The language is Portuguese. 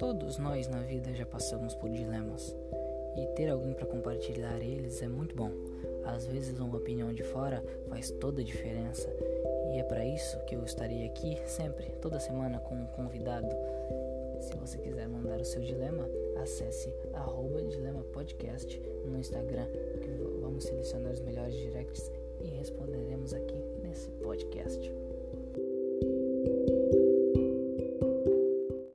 Todos nós na vida já passamos por dilemas e ter alguém para compartilhar eles é muito bom. Às vezes, uma opinião de fora faz toda a diferença e é para isso que eu estarei aqui sempre, toda semana, com um convidado. Se você quiser mandar o seu dilema, acesse @dilema_podcast no Instagram, que vamos selecionar os melhores directs e responderemos aqui nesse podcast.